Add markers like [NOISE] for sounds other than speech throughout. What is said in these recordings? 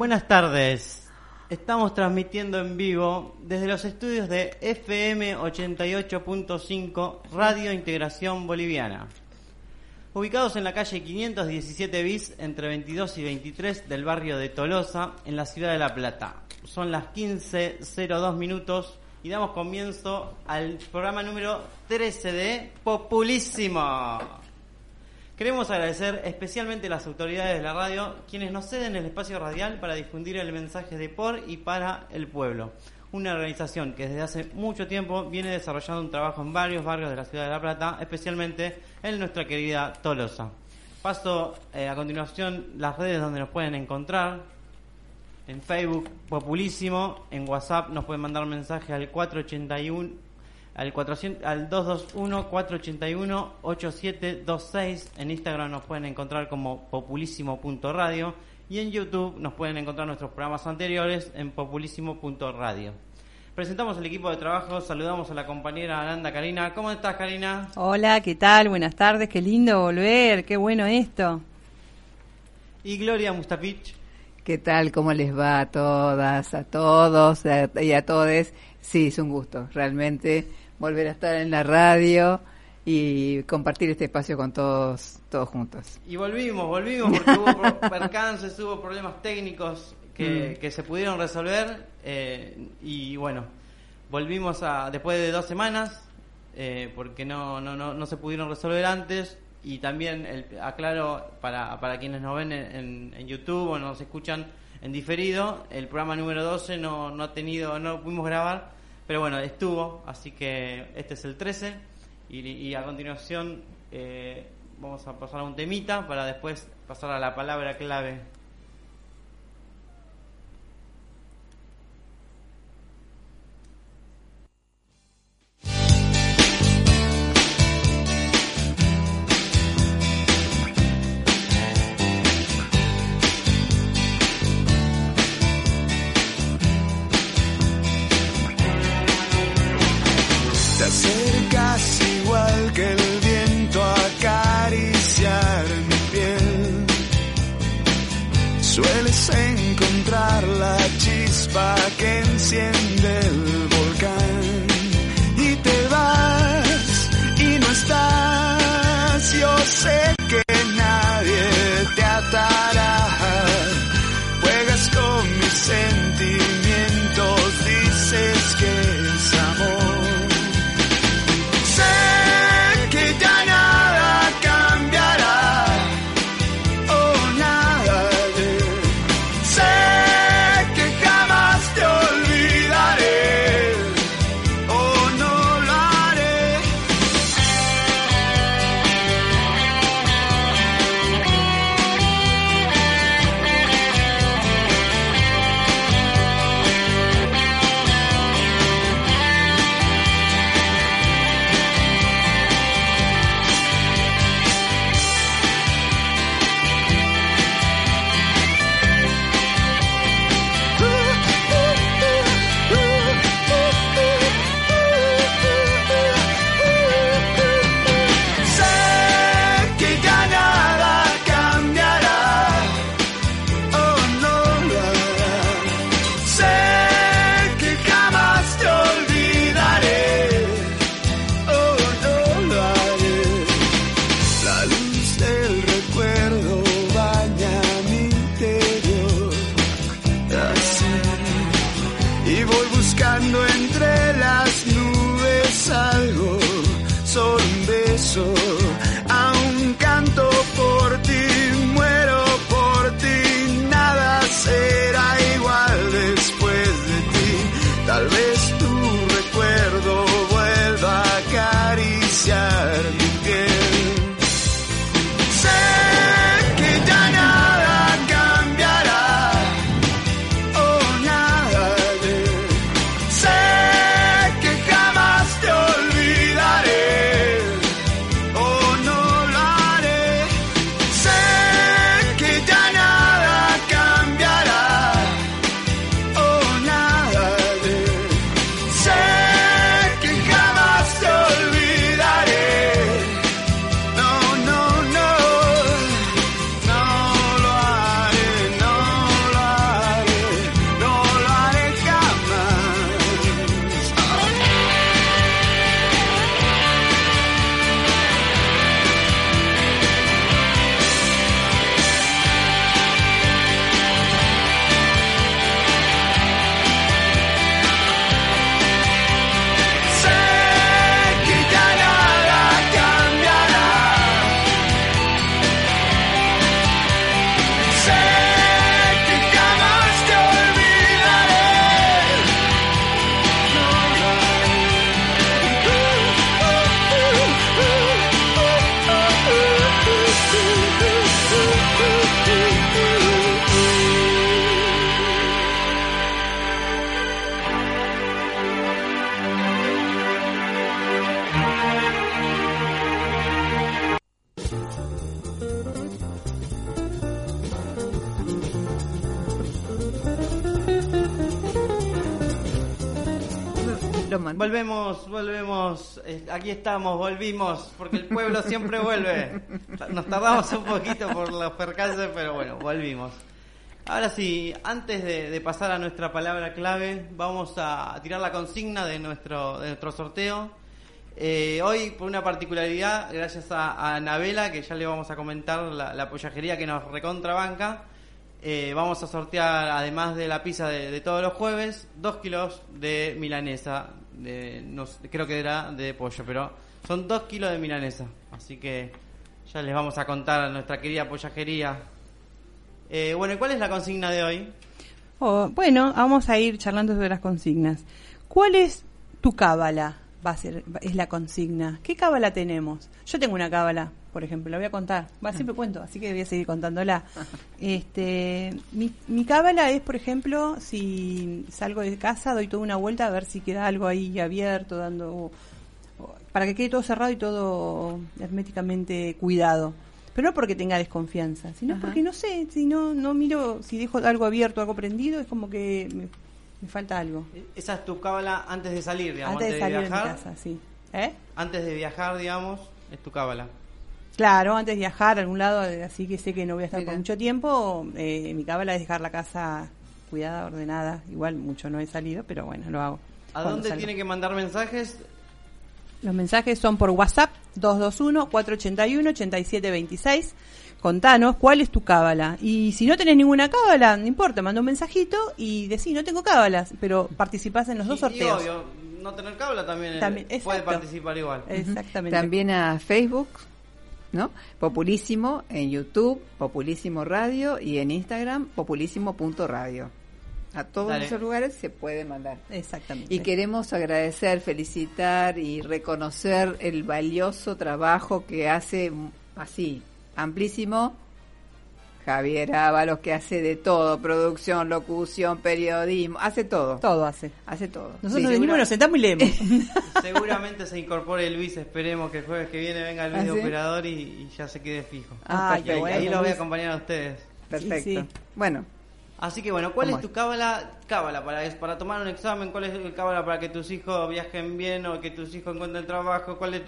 Buenas tardes. Estamos transmitiendo en vivo desde los estudios de FM 88.5 Radio Integración Boliviana. Ubicados en la calle 517 bis entre 22 y 23 del barrio de Tolosa, en la ciudad de La Plata. Son las 15.02 minutos y damos comienzo al programa número 13 de Populísimo. Queremos agradecer especialmente a las autoridades de la radio, quienes nos ceden el espacio radial para difundir el mensaje de por y para el pueblo. Una organización que desde hace mucho tiempo viene desarrollando un trabajo en varios barrios de la ciudad de La Plata, especialmente en nuestra querida Tolosa. Paso eh, a continuación las redes donde nos pueden encontrar. En Facebook, Populísimo. En WhatsApp nos pueden mandar mensaje al 481 al, 400, al 221-481-8726. En Instagram nos pueden encontrar como populísimo.radio y en YouTube nos pueden encontrar nuestros programas anteriores en populísimo.radio. Presentamos el equipo de trabajo, saludamos a la compañera Aranda Karina. ¿Cómo estás, Karina? Hola, ¿qué tal? Buenas tardes, qué lindo volver, qué bueno esto. Y Gloria Mustapich. ¿Qué tal? ¿Cómo les va a todas, a todos y a todos? Sí, es un gusto, realmente volver a estar en la radio y compartir este espacio con todos todos juntos. Y volvimos, volvimos porque hubo [LAUGHS] percances, hubo problemas técnicos que, mm. se pudieron resolver eh, y bueno, volvimos a después de dos semanas eh, porque no, no, no, no se pudieron resolver antes y también el, aclaro para, para quienes nos ven en, en, YouTube o nos escuchan en diferido, el programa número 12 no, no ha tenido, no pudimos grabar pero bueno, estuvo, así que este es el 13 y, a continuación eh, vamos a pasar a un temita para después pasar a la palabra clave casi igual que el viento acariciar mi piel. Sueles encontrar la chispa que enciende el volcán y te vas y no estás. Yo sé que nadie te atará. tal vez Volvemos, volvemos, eh, aquí estamos, volvimos, porque el pueblo [LAUGHS] siempre vuelve. Nos tardamos un poquito por los percances, pero bueno, volvimos. Ahora sí, antes de, pasar a nuestra palabra clave, vamos a tirar la consigna de nuestro, de nuestro sorteo. Eh, hoy, por una particularidad, gracias a, Anabela, que ya le vamos a comentar la, la pollajería que nos recontrabanca, eh, vamos a sortear, además de la pizza de, todos los jueves, dos kilos de milanesa. De, no, creo que era de pollo, pero son dos kilos de milanesa. Así que ya les vamos a contar a nuestra querida pollajería. Eh, bueno, ¿y cuál es la consigna de hoy? Oh, bueno, vamos a ir charlando sobre las consignas. ¿Cuál es tu cábala? Va a ser, es la consigna. ¿Qué cábala tenemos? Yo tengo una cábala por ejemplo, la voy a contar. Va, [LAUGHS] siempre cuento, así que voy a seguir contándola. [LAUGHS] Este, mi, mi cábala es, por ejemplo, si salgo de casa, doy toda una vuelta a ver si queda algo ahí abierto, dando para que quede todo cerrado y todo herméticamente cuidado. Pero no porque tenga desconfianza, sino porque no sé, si no, no miro, si dejo algo abierto, algo prendido, es como que me, falta algo. Esa es tu cábala antes de salir, digamos. Antes, de salir de, viajar, casa, sí. ¿Eh? Antes de viajar, digamos, es tu cábala. Claro, antes de viajar a algún lado, así que sé que no voy a estar por mucho tiempo, eh, mi cábala es dejar la casa cuidada, ordenada. Igual mucho no he salido, pero bueno, lo hago. ¿A dónde tiene que mandar mensajes? Los mensajes son por WhatsApp 221-481-8726. Contanos cuál es tu cábala. Y si no tenés ninguna cábala, no importa, manda un mensajito y decís, no tengo cábalas, pero participás en los dos sorteos. Y obvio, no tener cábala también, también puede participar igual. Exactamente. También a Facebook ¿no? Populísimo en YouTube, Populísimo Radio y en Instagram, populísimo.radio. A todos esos lugares se puede mandar. Exactamente. Y queremos agradecer, felicitar y reconocer el valioso trabajo que hace así, amplísimo, Javier Ábalos, que hace de todo, producción, locución, periodismo, hace todo. Todo hace. Hace todo. Nosotros venimos, nos sentamos y leemos. [LAUGHS] Seguramente se incorpore Luis, esperemos que el jueves que viene venga el ¿Ah, video operador y, ya se quede fijo. Ah, y, ahí los voy a acompañar a ustedes. Perfecto. Bueno. Así que bueno, ¿cuál es tu cábala? Cábala para, para tomar un examen, ¿cuál es el cábala para que tus hijos viajen bien o que tus hijos encuentren trabajo? ¿Cuál es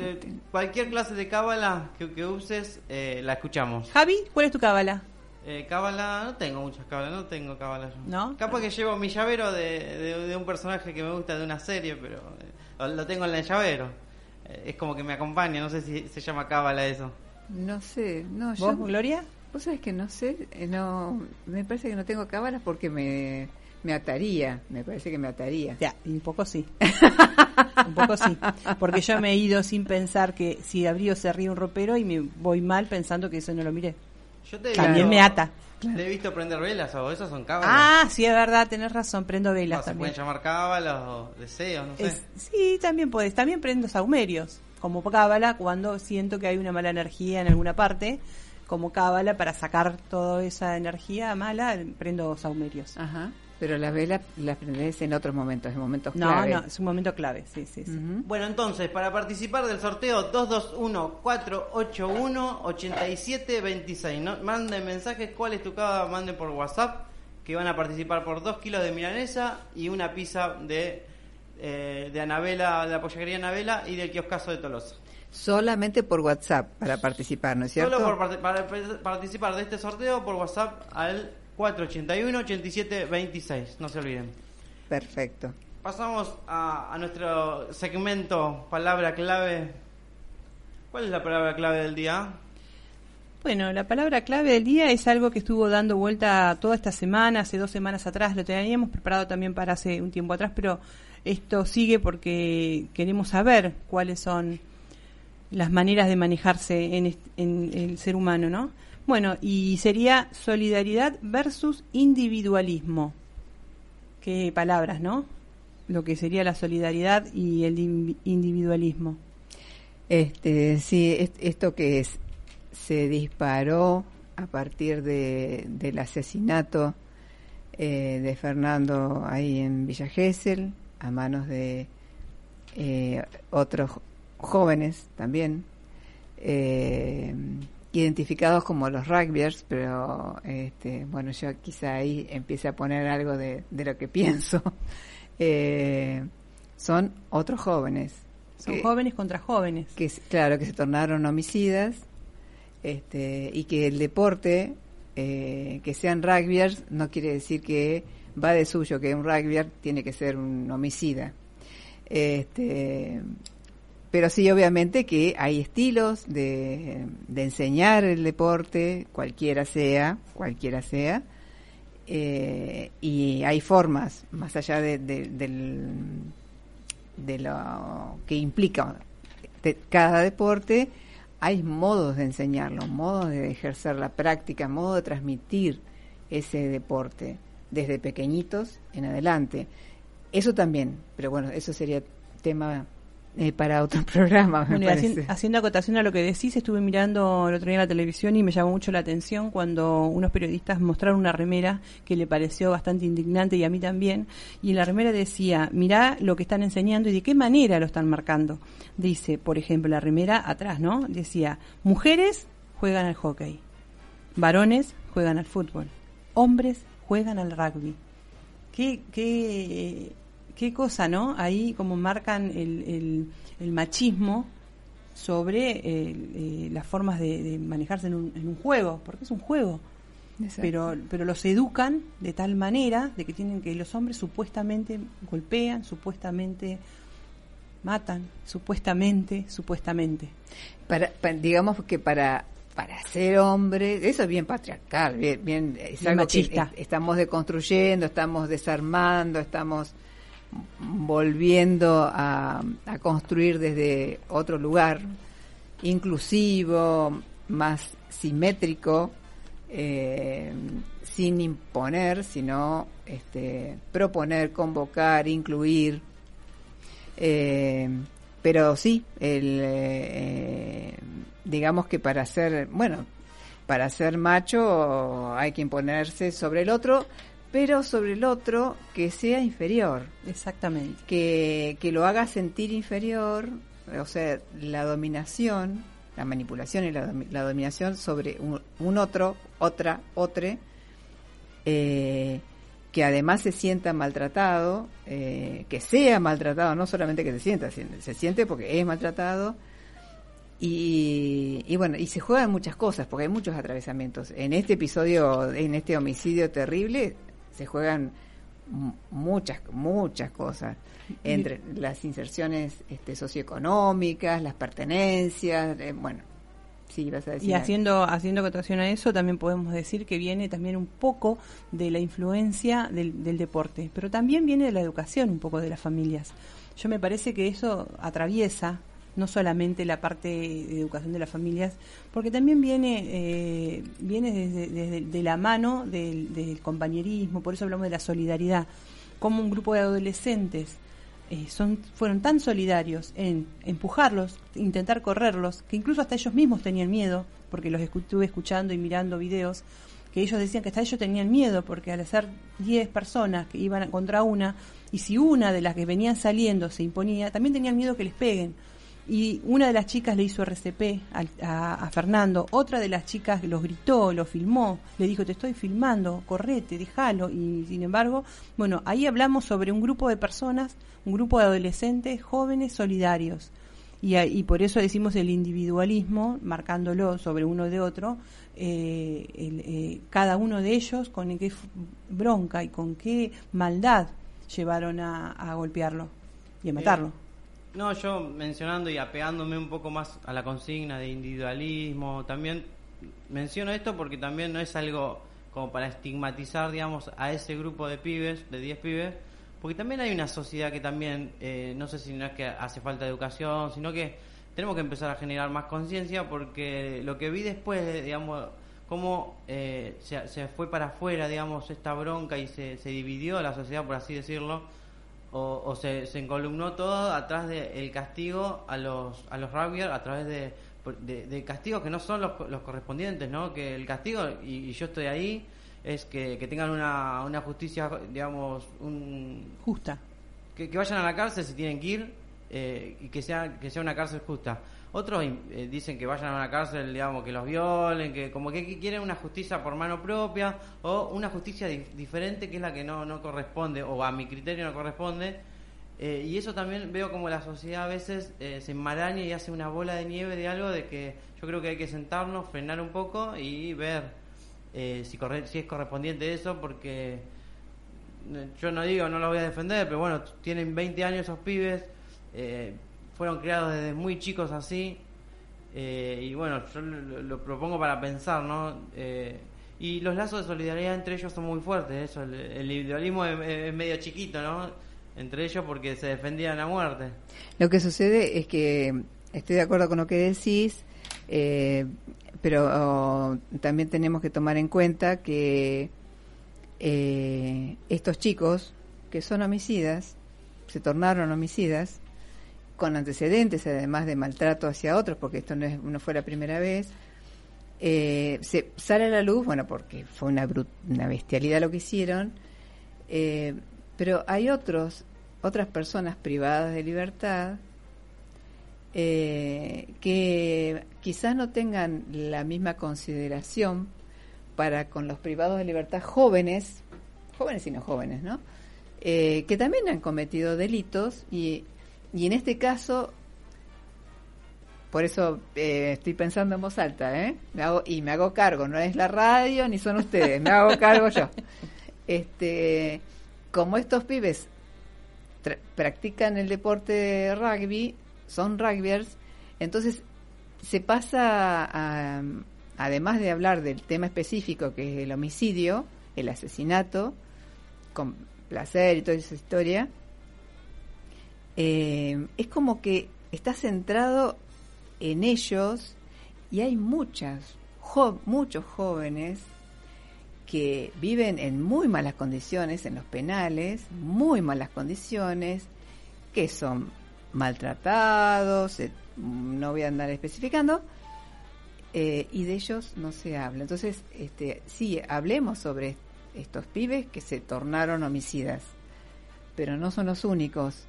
cualquier clase de cábala que, uses, eh, la escuchamos. Javi, ¿cuál es tu cábala? Eh, cábala, no tengo muchas cábalas, no tengo cábala yo. ¿No? Capaz que llevo mi llavero de, de, un personaje que me gusta de una serie, pero eh, lo tengo en el llavero. Eh, es como que me acompaña, no sé si se llama cábala eso. No sé, no, ¿Vos, yo, Gloria? Vos sabés que no sé, eh, no, me parece que no tengo cábalas porque me, me ataría, me parece que me ataría. Ya, un poco sí. un poco sí. Porque yo me he ido sin pensar que si abrí se ríe un ropero y me voy mal pensando que eso no lo miré. Yo te también me ata. Te he visto prender velas o esas son cábalas. Ah, sí, es verdad, tenés razón, prendo velas no, también. Se pueden llamar cábalas o deseos, no sé. sí, también puedes. También prendo saumerios, como cábala, cuando siento que hay una mala energía en alguna parte, como cábala, para sacar toda esa energía mala, prendo saumerios. Ajá. Pero las velas las prendes en otros momentos, en momentos clave. No, no, es un momento clave, sí, sí, sí. Bueno, entonces, para participar del sorteo 221-481-8726, ¿no? manden mensajes, cuál es tu cada, manden por WhatsApp, que van a participar por 2 kilos de milanesa y una pizza de, eh, de Anabela, de la pollería Anabela y del kioscazo de Tolosa. Solamente por WhatsApp para participar, ¿no es cierto? Solo por para participar de este sorteo por WhatsApp al 481-8726, no se olviden. Perfecto. Pasamos a, nuestro segmento palabra clave. ¿Cuál es la palabra clave del día? Bueno, la palabra clave del día es algo que estuvo dando vuelta toda esta semana, hace dos semanas atrás, lo teníamos preparado también para hace un tiempo atrás, pero esto sigue porque queremos saber cuáles son las maneras de manejarse en, en el ser humano, ¿no? Bueno, y sería solidaridad versus individualismo. Qué palabras, ¿no? Lo que sería la solidaridad y el individualismo. Este, sí, esto que se disparó a partir de, del asesinato eh, de Fernando ahí en Villa Gesell, a manos de eh, otros jóvenes también, eh, identificados como los rugbyers, pero este, bueno, yo quizá ahí empiece a poner algo de, de lo que pienso. [LAUGHS] Eh, son otros jóvenes. Son jóvenes contra jóvenes. Que, claro, que se tornaron homicidas este, y que el deporte, eh, que sean rugbyers, no quiere decir que va de suyo, que un rugbyer tiene que ser un homicida. Este, pero sí, obviamente que hay estilos de, de enseñar el deporte, cualquiera sea, cualquiera sea, eh, y hay formas, más allá de, del, de lo que implica cada deporte, hay modos de enseñarlo, modos de ejercer la práctica, modos de transmitir ese deporte desde pequeñitos en adelante. Eso también, pero bueno, eso sería tema eh, para otro [LAUGHS] programa. haciendo acotación a lo que decís, estuve mirando el otro día en la televisión y me llamó mucho la atención cuando unos periodistas mostraron una remera que le pareció bastante indignante y a mí también. Y en la remera decía, mirá lo que están enseñando y de qué manera lo están marcando. Dice, por ejemplo, la remera atrás, ¿no? Decía, mujeres juegan al hockey, varones juegan al fútbol, hombres juegan al rugby. ¿Qué, qué qué cosa, ¿no? Ahí como marcan el, el, machismo sobre eh, eh, las formas de, manejarse en un, en un, juego, porque es un juego. Pero, pero los educan de tal manera de que tienen que los hombres supuestamente golpean, supuestamente matan, supuestamente, supuestamente. Para, digamos que para para ser hombre, eso es bien patriarcal, bien, bien es algo machista. Que estamos deconstruyendo, estamos desarmando, estamos volviendo a, construir desde otro lugar, inclusivo, más simétrico, eh, sin imponer, sino este, proponer, convocar, incluir. Eh, pero sí, el, eh, digamos que para ser, bueno, para ser macho hay que imponerse sobre el otro, pero sobre el otro que sea inferior. Exactamente. Que, que lo haga sentir inferior, o sea, la dominación, la manipulación y la, la dominación sobre un, otro, otra, otre, eh, que además se sienta maltratado, eh, que sea maltratado, no solamente que se sienta, se siente porque es maltratado. Y, y, bueno, y se juegan muchas cosas, porque hay muchos atravesamientos. En este episodio, en este homicidio terrible, se juegan muchas muchas cosas entre las inserciones este, socioeconómicas, las pertenencias, eh, bueno, sí, vas a decir. Y haciendo haciendo acotación a eso, también podemos decir que viene también un poco de la influencia del, del deporte, pero también viene de la educación, un poco de las familias. Yo me parece que eso atraviesa no solamente la parte de educación de las familias, porque también viene, eh, viene desde, de la mano del, compañerismo, por eso hablamos de la solidaridad, como un grupo de adolescentes eh, son, fueron tan solidarios en empujarlos, intentar correrlos, que incluso hasta ellos mismos tenían miedo, porque los estuve escuchando y mirando videos, que ellos decían que hasta ellos tenían miedo, porque al ser 10 personas que iban contra una, y si una de las que venían saliendo se imponía, también tenían miedo que les peguen y una de las chicas le hizo RCP a, Fernando, otra de las chicas los gritó, lo filmó, le dijo te estoy filmando, correte, déjalo, y sin embargo, bueno, ahí hablamos sobre un grupo de personas, un grupo de adolescentes jóvenes solidarios. Y, y por eso decimos el individualismo, marcándolo sobre uno de otro, eh, eh, cada uno de ellos con qué bronca y con qué maldad llevaron a, golpearlo y a matarlo. No, yo mencionando y apegándome un poco más a la consigna de individualismo, también menciono esto porque también no es algo como para estigmatizar, digamos, a ese grupo de pibes, de 10 pibes, porque también hay una sociedad que también, eh, no sé si no es que hace falta educación, sino que tenemos que empezar a generar más conciencia porque lo que vi después, digamos, cómo eh, se, se, fue para afuera, digamos, esta bronca y se, se dividió la sociedad, por así decirlo, o, se, se, encolumnó todo atrás del castigo a los, a los a través de, de, castigos que no son los, los correspondientes, ¿no? Que el castigo, y, yo estoy ahí, es que, que tengan una, una justicia, digamos, un, justa. Que, que vayan a la cárcel si tienen que ir eh, y que sea, que sea una cárcel justa. Otros eh, dicen que vayan a una cárcel, digamos, que los violen, que como que quieren una justicia por mano propia o una justicia diferente que es la que no, no corresponde o a mi criterio no corresponde. Eh, y eso también veo como la sociedad a veces eh, se enmaraña y hace una bola de nieve de algo de que yo creo que hay que sentarnos, frenar un poco y ver si, si es correspondiente eso porque yo no digo, no lo voy a defender, pero bueno, tienen 20 años esos pibes fueron creados desde muy chicos así. Eh, y bueno, yo lo, propongo para pensar, ¿no? Eh, y los lazos de solidaridad entre ellos son muy fuertes, eso, el, individualismo es, medio chiquito, ¿no? Entre ellos porque se defendían a muerte. Lo que sucede es que estoy de acuerdo con lo que decís, eh, pero también tenemos que tomar en cuenta que estos chicos que son homicidas, se tornaron homicidas, con antecedentes, además de maltrato hacia otros, porque esto no, es, no fue la primera vez, eh, se sale a la luz, bueno, porque fue una, una bestialidad lo que hicieron, eh, pero hay otros, otras personas privadas de libertad eh, que quizás no tengan la misma consideración para con los privados de libertad jóvenes, jóvenes y no jóvenes, ¿no? que también han cometido delitos y y en este caso, por eso eh, estoy pensando en voz alta, ¿eh? y me hago cargo, no es la radio ni son ustedes, me hago cargo yo. Este, como estos pibes practican el deporte de rugby, son rugbyers, entonces se pasa a, además de hablar del tema específico que es el homicidio, el asesinato, con placer y toda esa historia, eh, es como que está centrado en ellos y hay muchas, muchos jóvenes que viven en muy malas condiciones en los penales, muy malas condiciones, que son maltratados, eh, no voy a andar especificando, eh, y de ellos no se habla. Entonces, este, sí, hablemos sobre estos pibes que se tornaron homicidas, pero no son los únicos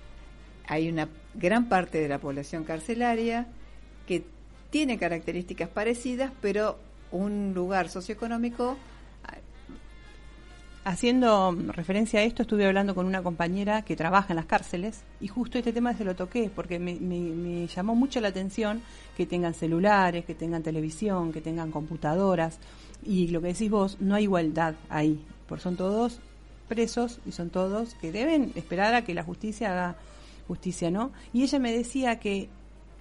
hay una gran parte de la población carcelaria que tiene características parecidas, pero un lugar socioeconómico. Haciendo referencia a esto, estuve hablando con una compañera que trabaja en las cárceles y justo este tema se lo toqué porque me, me llamó mucho la atención que tengan celulares, que tengan televisión, que tengan computadoras y lo que decís vos, no hay igualdad ahí, porque son todos presos y son todos que deben esperar a que la justicia haga justicia, ¿no? Y ella me decía que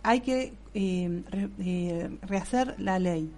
hay que eh, eh, rehacer la ley.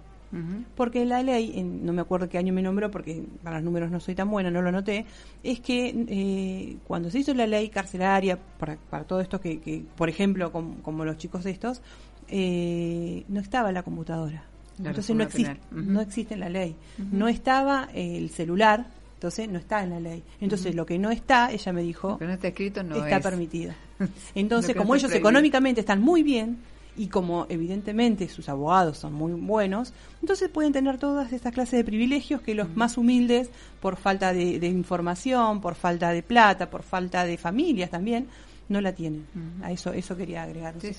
Porque la ley, no me acuerdo qué año me nombró, porque para los números no soy tan buena, no lo noté, es que eh, cuando se hizo la ley carcelaria para, para todo esto, que, por ejemplo, como los chicos estos, no estaba la computadora. Entonces no existe, no existe en la ley. No estaba el celular, entonces no está en la ley. Entonces lo que no está, ella me dijo, no está escrito no está permitido. [LAUGHS] Entonces como ellos económicamente están muy bien y como evidentemente sus abogados son muy buenos, entonces pueden tener todas estas clases de privilegios que los más humildes, por falta de, información, por falta de plata, por falta de familias también, no la tienen. A eso eso quería agregar. Sí,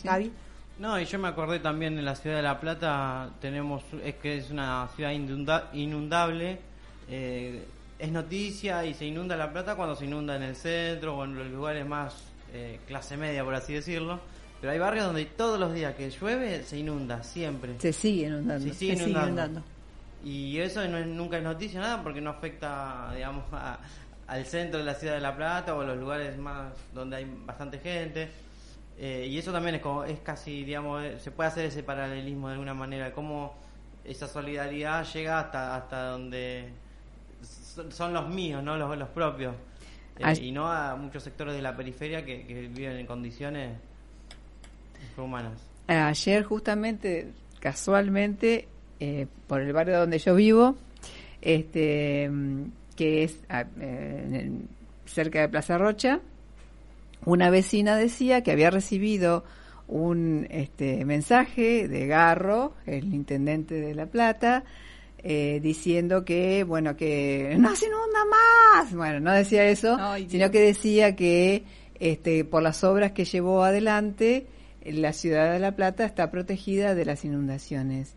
No, y yo me acordé también en la ciudad de La Plata tenemos es que es una ciudad inundable. Eh, es noticia y se inunda La Plata cuando se inunda en el centro o en los lugares más eh, clase media, por así decirlo. Pero hay barrios donde todos los días que llueve se inunda, siempre. Se sigue inundando. Se sigue, inundando. Y eso no es, nunca es noticia, nada, porque no afecta, digamos, al centro de la ciudad de La Plata o a los lugares más donde hay bastante gente. Eh, y eso también es, como, es casi, digamos, eh, se puede hacer ese paralelismo de alguna manera, cómo esa solidaridad llega hasta, hasta donde son, los míos, ¿no? Los, los propios. Eh, y no a muchos sectores de la periferia que, viven en condiciones humanas. Ayer justamente, casualmente, eh, por el barrio donde yo vivo, este, que es eh, cerca de Plaza Rocha, una vecina decía que había recibido un este, mensaje de Garro, el intendente de La Plata, eh, diciendo que, bueno, que [LAUGHS] no se inunda más. Bueno, no decía eso, sino que decía que este, por las obras que llevó adelante, la ciudad de La Plata está protegida de las inundaciones.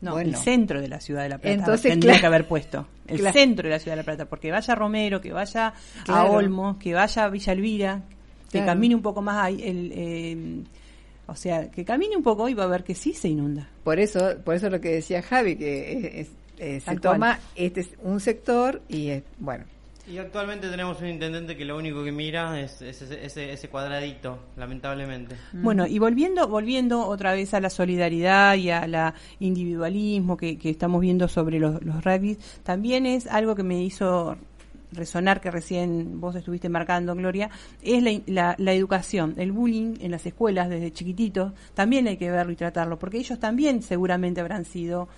No, el centro de la ciudad de La Plata entonces, tendría que haber puesto. El centro de la ciudad de La Plata, porque vaya Romero, que vaya a Olmos, que vaya a Villa Elvira, que camine un poco más ahí, el, eh, o sea, que camine un poco y va a ver que sí se inunda. Por eso, por eso lo que decía Javi, que se toma este es un sector y es, bueno, y actualmente tenemos un intendente que lo único que mira es, ese, ese, cuadradito, lamentablemente. Mm. Bueno, y volviendo, volviendo otra vez a la solidaridad y a la individualismo que, estamos viendo sobre los, los rugby, también es algo que me hizo resonar que recién vos estuviste marcando, Gloria, es la, la, educación, el bullying en las escuelas desde chiquititos, también hay que verlo y tratarlo, porque ellos también seguramente habrán sido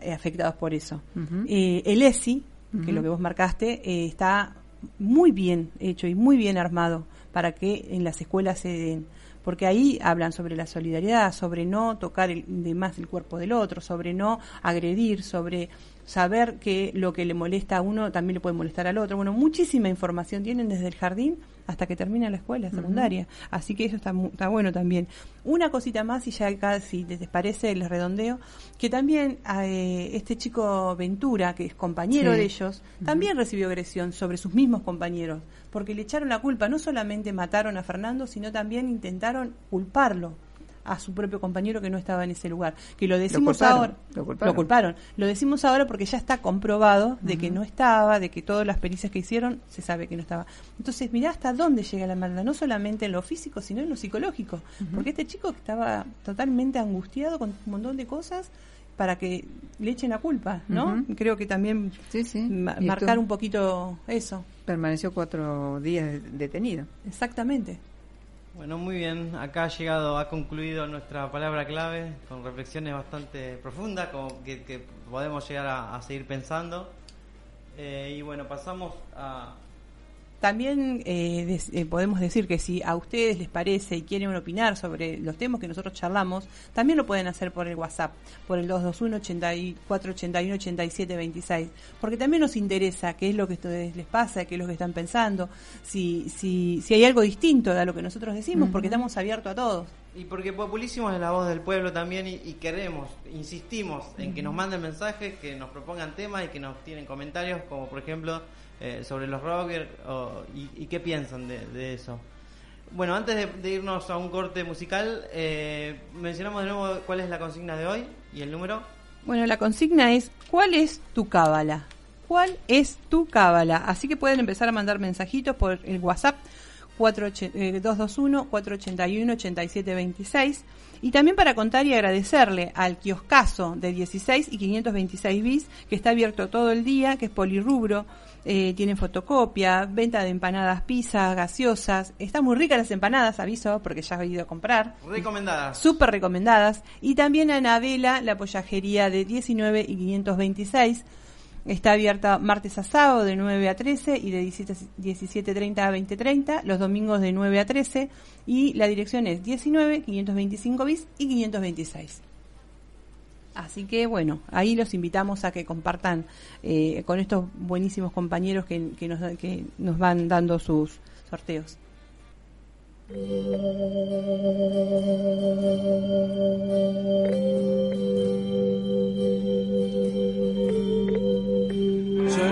eh, afectados por eso. Eh, el ESI, que lo que vos marcaste, eh, está muy bien hecho y muy bien armado para que en las escuelas se den porque ahí hablan sobre la solidaridad, sobre no tocar el, de más el cuerpo del otro, sobre no agredir, sobre saber que lo que le molesta a uno también le puede molestar al otro. Bueno, muchísima información tienen desde el jardín hasta que termina la escuela secundaria. Así que eso está, está bueno también. Una cosita más, y ya acá, si les parece, les redondeo, que también eh, este chico Ventura, que es compañero de ellos, también recibió agresión sobre sus mismos compañeros, porque le echaron la culpa, no solamente mataron a Fernando, sino también intentaron culparlo a su propio compañero que no estaba en ese lugar. Que lo decimos ahora. Lo culparon. lo decimos ahora porque ya está comprobado de que no estaba, de que todas las pericias que hicieron se sabe que no estaba. Entonces, mirá hasta dónde llega la maldad, no solamente en lo físico, sino en lo psicológico. Porque este chico estaba totalmente angustiado con un montón de cosas para que le echen la culpa, ¿no? Creo que también marcar un poquito eso. Permaneció cuatro días detenido. Exactamente. Bueno, muy bien. Acá ha llegado, ha concluido nuestra palabra clave con reflexiones bastante profundas, como que, podemos llegar a, seguir pensando. Eh, y bueno, pasamos a, también eh, eh, podemos decir que si a ustedes les parece y quieren opinar sobre los temas que nosotros charlamos, también lo pueden hacer por el WhatsApp, por el 221-8481-8726, porque también nos interesa qué es lo que a ustedes les pasa, qué es lo que están pensando, si, si, si hay algo distinto a lo que nosotros decimos, porque estamos abiertos a todos. Y porque Populísimo es la voz del pueblo también y, queremos, insistimos en que nos manden mensajes, que nos propongan temas y que nos tienen comentarios, como por ejemplo eh, sobre los rockers y, qué piensan de, eso. Bueno, antes de, irnos a un corte musical, eh, mencionamos de nuevo cuál es la consigna de hoy y el número. Bueno, la consigna es ¿cuál es tu cábala? ¿Cuál es tu cábala? Así que pueden empezar a mandar mensajitos por el WhatsApp 221-481-8726 eh, y también para contar y agradecerle al kioscazo de 16 y 526 bis que está abierto todo el día, que es polirrubro eh, tienen fotocopia, venta de empanadas, pizzas, gaseosas. Están muy ricas las empanadas, aviso, porque ya he ido a comprar. Recomendadas. Súper recomendadas. Y también Anabela, la pollajería de 19 y 526. Está abierta martes a sábado de 9 a 13 y de 17.30 a 20.30, los domingos de 9 a 13 y la dirección es 19, 525 bis y 526. Así que bueno, ahí los invitamos a que compartan eh, con estos buenísimos compañeros que, que, nos, que nos van dando sus sorteos. Yo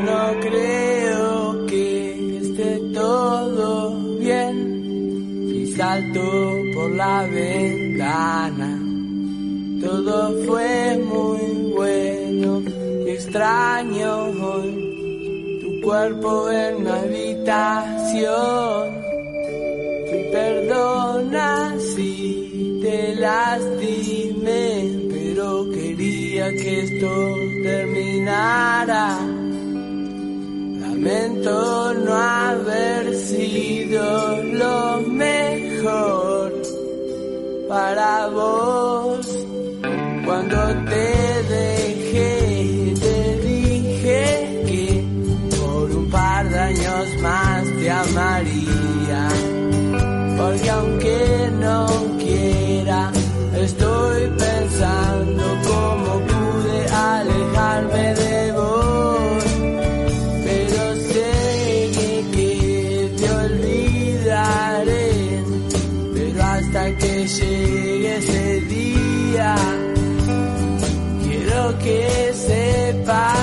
no creo que esté todo bien si salto por la ventana todo fue muy bueno extraño hoy tu cuerpo en la habitación. Y perdona si te lastimé, pero quería que esto terminara. Lamento no haber sido lo mejor para vos. Cuando te dejé, te dije que por un par de años más te amaría. Porque aunque no quiera, estoy pensando cómo pude alejarme de vos. Pero sé que te olvidaré, pero hasta que que sepas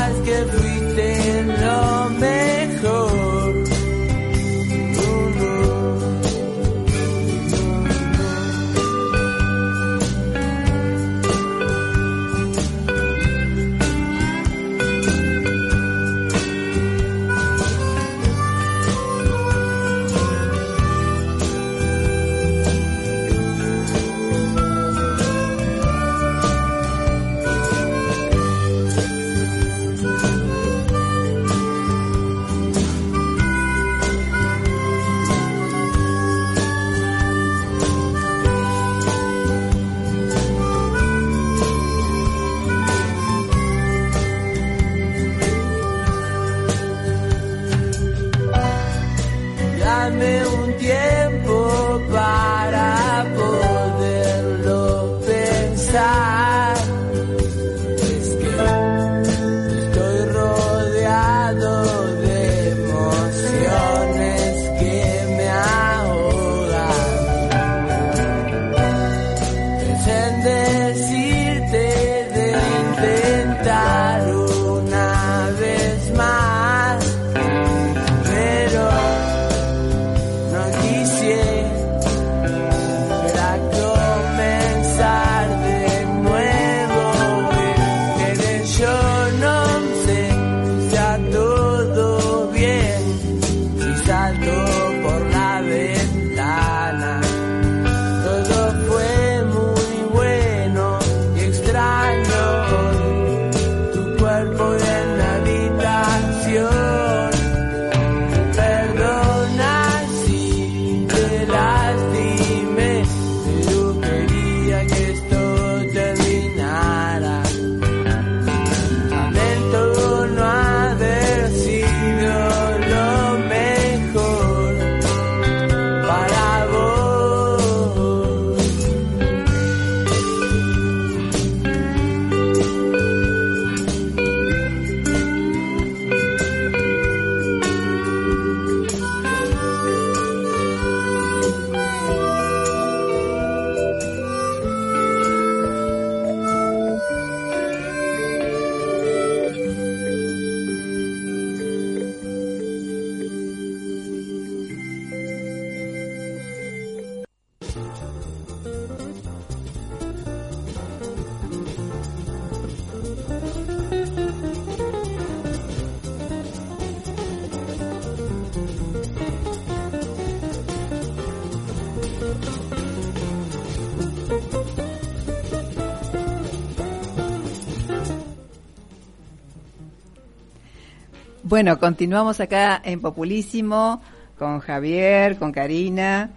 Bueno, continuamos acá en Populísimo con Javier, con Karina.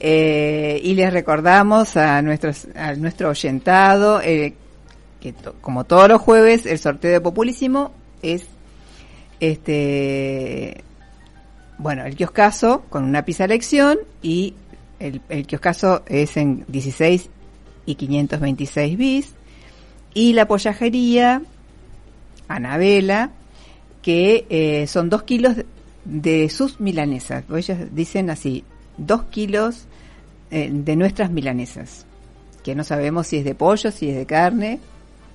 eh, y les recordamos a, nuestros, nuestro oyentado eh, que como todos los jueves el sorteo de Populísimo es este bueno el kioscazo con una pizza elección y el, el es en 16 y 526 bis y la pollajería Anabela que eh, son dos kilos de sus milanesas. Ellos dicen así, dos kilos eh, de nuestras milanesas, que no sabemos si es de pollo, si es de carne.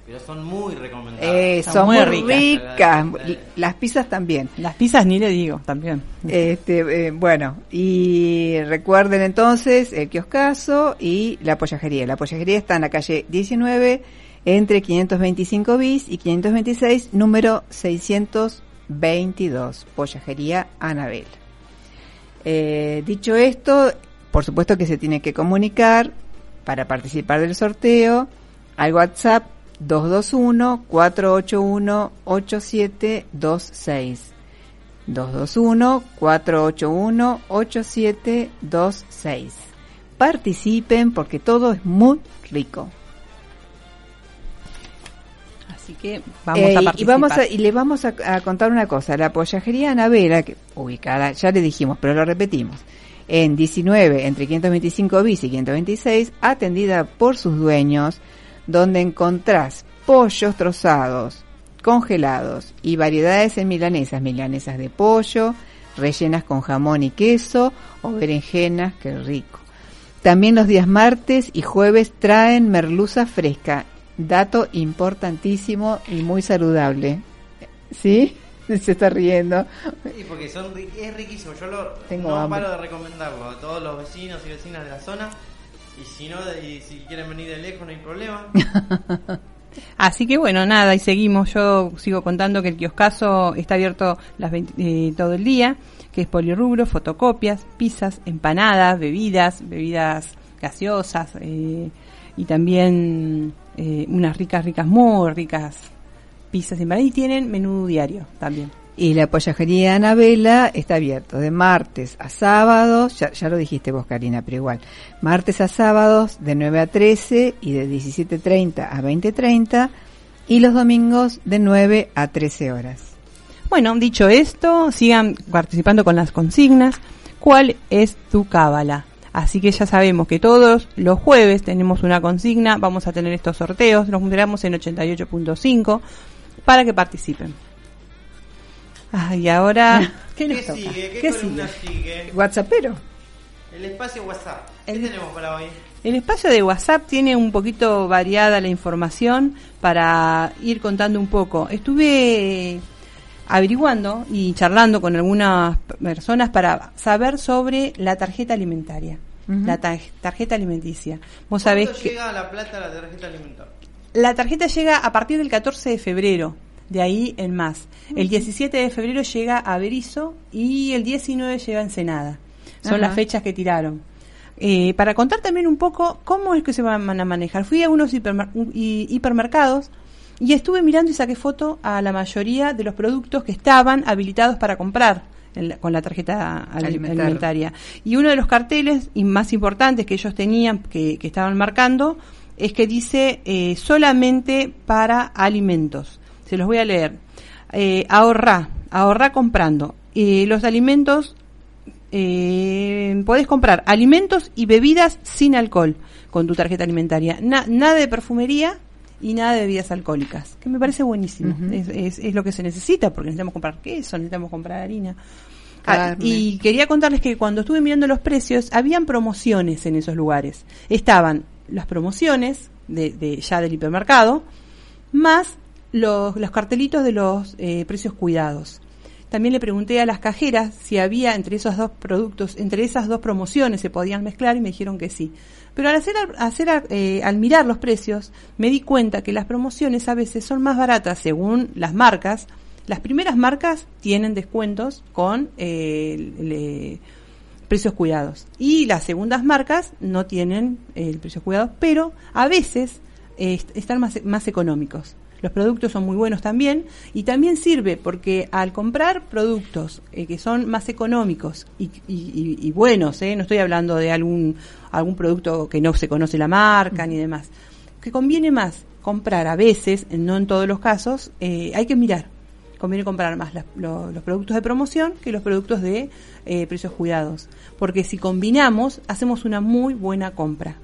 Pero son muy recomendables. Eh, Son muy muy ricas. ricas. Las pizzas también. Las pizzas ni le digo, también. Este, eh, bueno, y recuerden entonces el kioscazo y la pollajería. La pollajería está en la calle 19, entre 525 bis y 526, número 622, pollajería Anabel. Eh, dicho esto, por supuesto que se tiene que comunicar para participar del sorteo al WhatsApp 221-481-8726. 221-481-8726. Participen porque todo es muy rico. Así que vamos Eh, a y vamos a, y le vamos a, a contar una cosa. La pollajería Anabela, que ubicada, ya le dijimos, pero lo repetimos, en 19, entre 525 bis y 526, atendida por sus dueños, donde encontrás pollos trozados, congelados y variedades en milanesas, milanesas de pollo, rellenas con jamón y queso o berenjenas, qué rico. También los días martes y jueves traen merluza fresca, dato importantísimo y muy saludable. ¿Sí? [LAUGHS] Se está riendo. Sí, porque son, es riquísimo. Yo lo, Tengo no hambre. paro de recomendarlo a todos los vecinos y vecinas de la zona. Y si no, y si quieren venir de lejos, no hay problema. [LAUGHS] Así que bueno, nada, y seguimos. Yo sigo contando que el kioscazo está abierto las 20 eh, todo el día, que es polirrubro, fotocopias, pizzas, empanadas, bebidas, bebidas gaseosas eh, y también eh, unas ricas, ricas, muy ricas pizzas empanadas. Y tienen menú diario también. Y la pollajería Anabela está abierto de martes a sábados, ya, ya lo dijiste vos Karina, pero igual, martes a sábados de 9 a 13 y de 17.30 a 20.30 y los domingos de 9 a 13 horas. Bueno, dicho esto, sigan participando con las consignas. ¿Cuál es tu cábala? Así que ya sabemos que todos los jueves tenemos una consigna, vamos a tener estos sorteos, los juntaremos en 88.5 para que participen. Ah, y ahora, [LAUGHS] ¿qué ¿Qué nos toca? sigue? ¿Qué, ¿Qué sigue? sigue? ¿WhatsAppero? El espacio WhatsApp. ¿Qué El- tenemos para hoy? El espacio de WhatsApp tiene un poquito variada la información para ir contando un poco. Estuve averiguando y charlando con algunas personas para saber sobre la tarjeta alimentaria, la tar- tarjeta alimenticia. Vos sabés ¿Cuándo que llega a la plata la tarjeta alimentaria? la tarjeta llega a partir del 14 de febrero, de ahí en más. El 17 de febrero llega a Berizo y el 19 llega a Ensenada. Son Ajá. las fechas que tiraron. Eh, para contar también un poco cómo es que se van a manejar. Fui a unos hipermer- y- hipermercados y estuve mirando y saqué foto a la mayoría de los productos que estaban habilitados para comprar en la- con la tarjeta ali- Alimentaria. alimentaria. Y uno de los carteles y más importantes que ellos tenían, que, que estaban marcando, es que dice eh, solamente para alimentos. Se los voy a leer. Eh, ahorrá, ahorrá comprando. Eh, los alimentos, eh, podés comprar alimentos y bebidas sin alcohol con tu tarjeta alimentaria. Na- nada de perfumería y nada de bebidas alcohólicas, que me parece buenísimo. Es, es- es lo que se necesita, porque necesitamos comprar queso, necesitamos comprar harina. Ah, y quería contarles que cuando estuve mirando los precios, habían promociones en esos lugares. Estaban las promociones de, de ya del hipermercado, más los, los cartelitos de los eh, precios cuidados. También le pregunté a las cajeras si había entre esos dos productos, entre esas dos promociones se podían mezclar y me dijeron que sí. Pero al hacer, hacer eh, al mirar los precios, me di cuenta que las promociones a veces son más baratas según las marcas. Las primeras marcas tienen descuentos con eh, le- precios cuidados y las segundas marcas no tienen eh, el precios cuidados, pero a veces eh, est- están más, más económicos. Los productos son muy buenos también y también sirve porque al comprar productos eh, que son más económicos y, y- y- y buenos, eh, no estoy hablando de algún, algún producto que no se conoce la marca ni demás, que conviene más comprar a veces, no en todos los casos, eh, hay que mirar. Conviene comprar más lo- los productos de promoción que los productos de eh, precios cuidados. Porque si combinamos, hacemos una muy buena compra.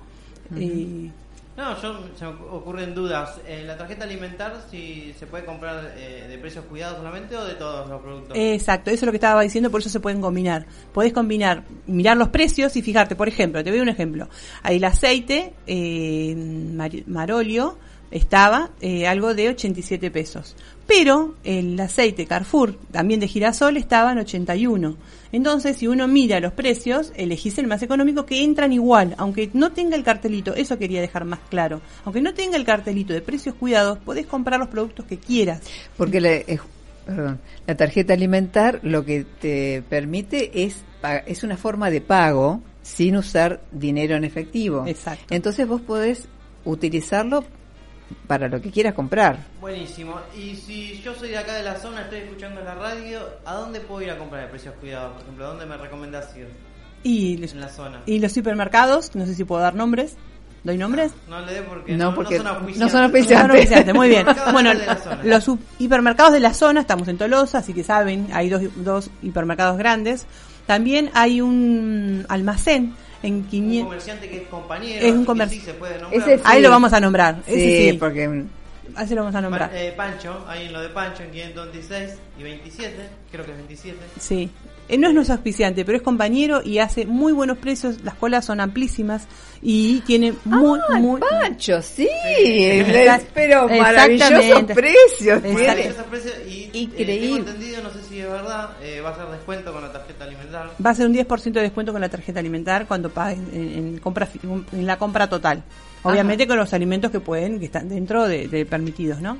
Eh, No, yo se me ocurren dudas. Eh, ¿La tarjeta alimentar si se puede comprar eh, de precios cuidados solamente o de todos los productos? Exacto, eso es lo que estaba diciendo, por eso se pueden combinar. Podés combinar, mirar los precios y fijarte, por ejemplo, te doy un ejemplo. Ahí el aceite eh, Mar- Marolio estaba eh, algo de 87 pesos, pero el aceite Carrefour, también de girasol, estaba en 81. Entonces, si uno mira los precios, elegís el más económico que entran igual, aunque no tenga el cartelito, eso quería dejar más claro. Aunque no tenga el cartelito de precios cuidados, podés comprar los productos que quieras. Porque la, eh, perdón, la tarjeta alimentar lo que te permite es es una forma de pago sin usar dinero en efectivo. Exacto. Entonces vos podés utilizarlo para lo que quieras comprar. Buenísimo. Y si yo soy de acá de la zona, estoy escuchando la radio, ¿a dónde puedo ir a comprar de precios cuidados? Por ejemplo, ¿a dónde me recomendás ir Y les- en la zona? Y los supermercados, no sé si puedo dar nombres. ¿Doy nombres? No le dé porque No, no, porque son no auspiciantes. son No, auspiciantes. no, auspiciantes, muy bien. Bueno, los hipermercados de la zona, estamos en Tolosa, así que saben, hay dos, dos hipermercados grandes. También hay un almacén en Un 500... comerciante que es compañero. Es un así que comerci- sí. Ese Ahí Sí. lo vamos a nombrar. Sí, Ese sí. porque Así lo vamos a nombrar. Pa- eh, Pancho, ahí en lo de Pancho, en 526 y 27, creo que es 27. Sí. Eh, no es nuestro auspiciante, pero es compañero y hace muy buenos precios. Las colas son amplísimas y tiene muy, Ah, muy. Pancho, sí, Exact- pero maravillosos precios. Exacto. tiene. Maravilloso precio y eh, Increíble. tengo entendido, no sé si es verdad, eh, va a ser descuento con la tarjeta alimentar. Va a ser un 10% de descuento con la tarjeta alimentar cuando pagues en, en compra, fi- en la compra total. Obviamente con los alimentos que pueden, que están dentro de, de permitidos, ¿no?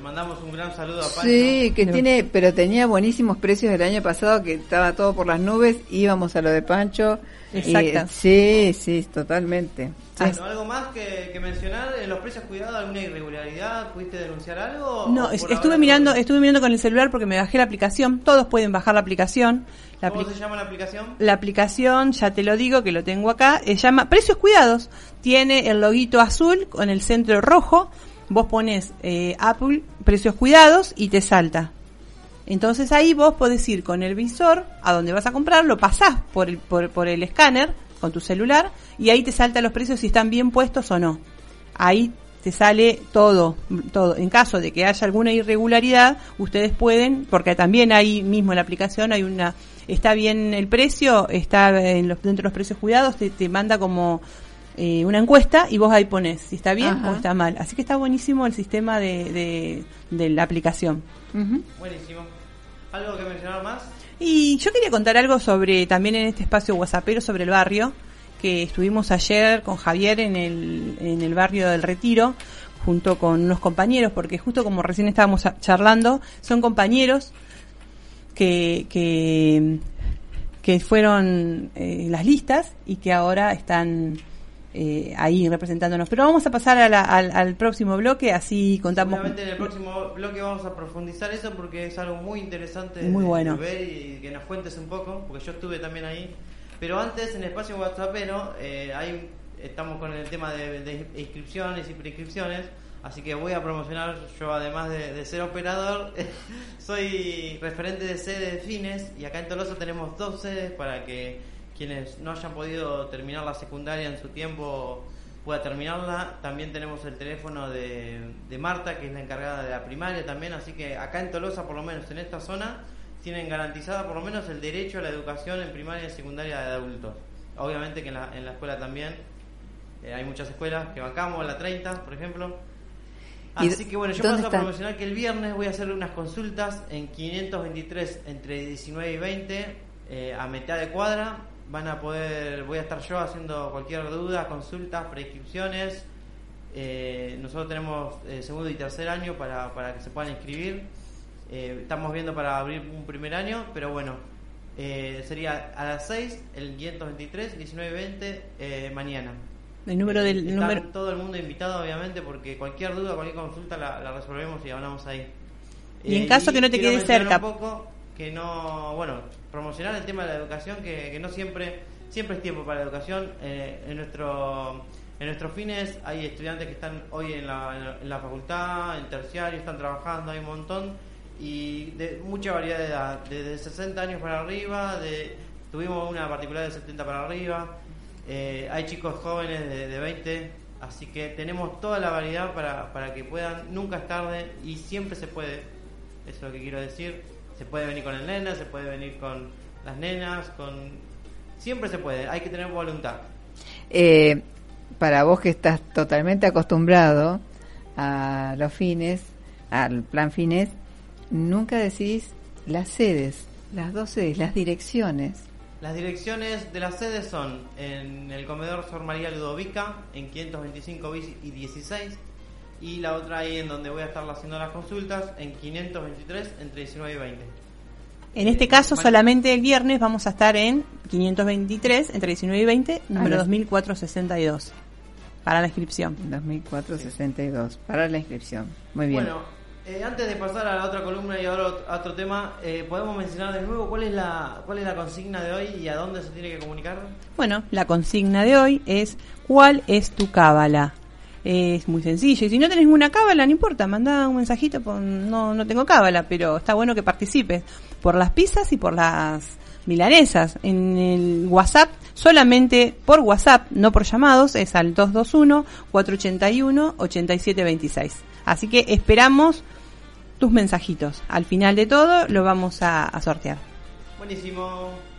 Le mandamos un gran saludo a Pancho. Sí, que tiene, pero tenía buenísimos precios el año pasado, que estaba todo por las nubes, íbamos a lo de Pancho. y- Exacto. sí, sí, totalmente. Sí. Bueno, ¿Algo más que, que mencionar? ¿En los precios cuidados alguna irregularidad? ¿Pudiste denunciar algo? No, ¿O es- por estuve mirando, estuve mirando con el celular porque me bajé la aplicación. Todos pueden bajar la aplicación. La, ¿Cómo se llama la aplicación? la aplicación, ya te lo digo que lo tengo acá, se llama Precios Cuidados. Tiene el loguito azul con el centro rojo. Vos pones eh, Apple Precios Cuidados y te salta. Entonces ahí vos podés ir con el visor a donde vas a comprar, lo pasás por el, por, por el escáner con tu celular y ahí te saltan los precios si están bien puestos o no. Ahí te sale todo, todo. En caso de que haya alguna irregularidad, ustedes pueden, porque también ahí mismo en la aplicación hay una, está bien el precio, está en los, dentro de los precios cuidados, te, te manda como eh, una encuesta y vos ahí pones si está bien Ajá. o está mal. Así que está buenísimo el sistema de, de, de la aplicación. Buenísimo. ¿Algo que mencionar más? Y yo quería contar algo sobre, también en este espacio whatsappero sobre el barrio, que estuvimos ayer con Javier en el, en el barrio del Retiro, junto con unos compañeros, porque justo como recién estábamos charlando, son compañeros que, que, que fueron eh, las listas y que ahora están eh, ahí representándonos. Pero vamos a pasar a la- al, al próximo bloque, así contamos. Seguramente en el próximo bloque vamos a profundizar eso porque es algo muy interesante Muy bueno. de ver y que nos cuentes un poco, porque yo estuve también ahí. Pero antes, en el espacio WhatsAppero, eh, hay, estamos con el tema de, de inscripciones y preinscripciones, así que voy a promocionar, yo además de, de ser operador, [LAUGHS] soy referente de sede de Fines y acá en Tolosa tenemos dos sedes para que quienes no hayan podido terminar la secundaria en su tiempo pueda terminarla. También tenemos el teléfono de, de Marta, que es la encargada de la primaria también, así que acá en Tolosa, por lo menos en esta zona, tienen garantizada por lo menos el derecho a la educación en primaria y secundaria de adultos. Obviamente que en la, en la escuela también eh, hay muchas escuelas que bancamos, la 30, por ejemplo. ¿Y Así que bueno, yo paso está? a promocionar que el viernes voy a hacer unas consultas en 523 entre 19 y 20 eh, a mitad de cuadra. Van a poder, voy a estar yo haciendo cualquier duda, consultas, prescripciones. Eh, nosotros tenemos eh, segundo y tercer año para, para que se puedan inscribir. Eh, estamos viendo para abrir un primer año, pero bueno, eh, sería a las 6, el 523, 19 y 20, eh, mañana. El número del Está número. todo el mundo invitado, obviamente, porque cualquier duda, cualquier consulta la, la resolvemos y hablamos ahí. Y en caso que no te quede cerca. Un poco que no, bueno, promocionar el tema de la educación, que, que no siempre, siempre es tiempo para la educación. Eh, en nuestro en nuestros fines hay estudiantes que están hoy en la, en la facultad, en terciario, están trabajando, hay un montón y de mucha variedad de edad, desde 60 años para arriba, de, tuvimos una particular de 70 para arriba, eh, hay chicos jóvenes de, de 20, así que tenemos toda la variedad para, para que puedan, nunca es tarde y siempre se puede, eso es lo que quiero decir, se puede venir con el nena, se puede venir con las nenas, con siempre se puede, hay que tener voluntad. Eh, para vos que estás totalmente acostumbrado a los fines, al plan fines, nunca decís las sedes, las dos sedes, las direcciones. Las direcciones de las sedes son en el comedor Sor María Ludovica, en 525 bis y 16, y la otra ahí en donde voy a estar haciendo las consultas, en 523 entre 19 y 20. En este caso, solamente el viernes vamos a estar en 523, entre 19 y 20, número las- 2462, para la inscripción. 2462 para la inscripción. Muy bien. Bueno, eh, antes de pasar a la otra columna y ahora ot- a otro tema, eh, podemos mencionar de nuevo cuál es la cuál es la consigna de hoy y a dónde se tiene que comunicar. Bueno, la consigna de hoy es ¿cuál es tu cábala? Es muy sencillo. Y si no tenés ninguna cábala, no importa, manda un mensajito. No, no tengo cábala, pero está bueno que participes por las pizzas y por las milanesas. En el WhatsApp, solamente por WhatsApp, no por llamados, es al 221-481-8726. Así que esperamos tus mensajitos. Al final de todo lo vamos a, a sortear. Buenísimo.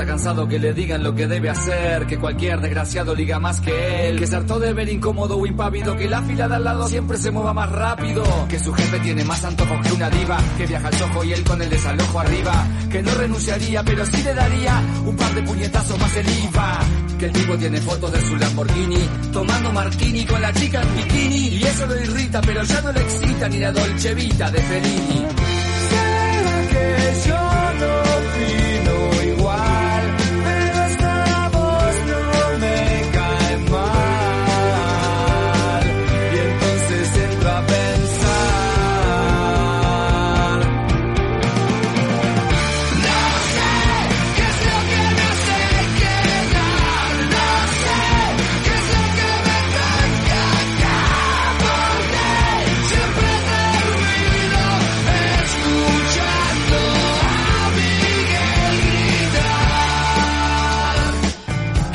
Está cansado que le digan lo que debe hacer, que cualquier desgraciado liga más que él, que se hartó de ver incómodo o impávido, que la fila de al lado siempre se mueva más rápido, que su jefe tiene más antojos que una diva, que viaja al sojo y él con el desalojo arriba, que no renunciaría pero sí le daría un par de puñetazos más el IVA, que el tipo tiene fotos de su Lamborghini, tomando martini con la chica en bikini, y eso lo irrita pero ya no le excita ni la Dolce Vita de Fellini.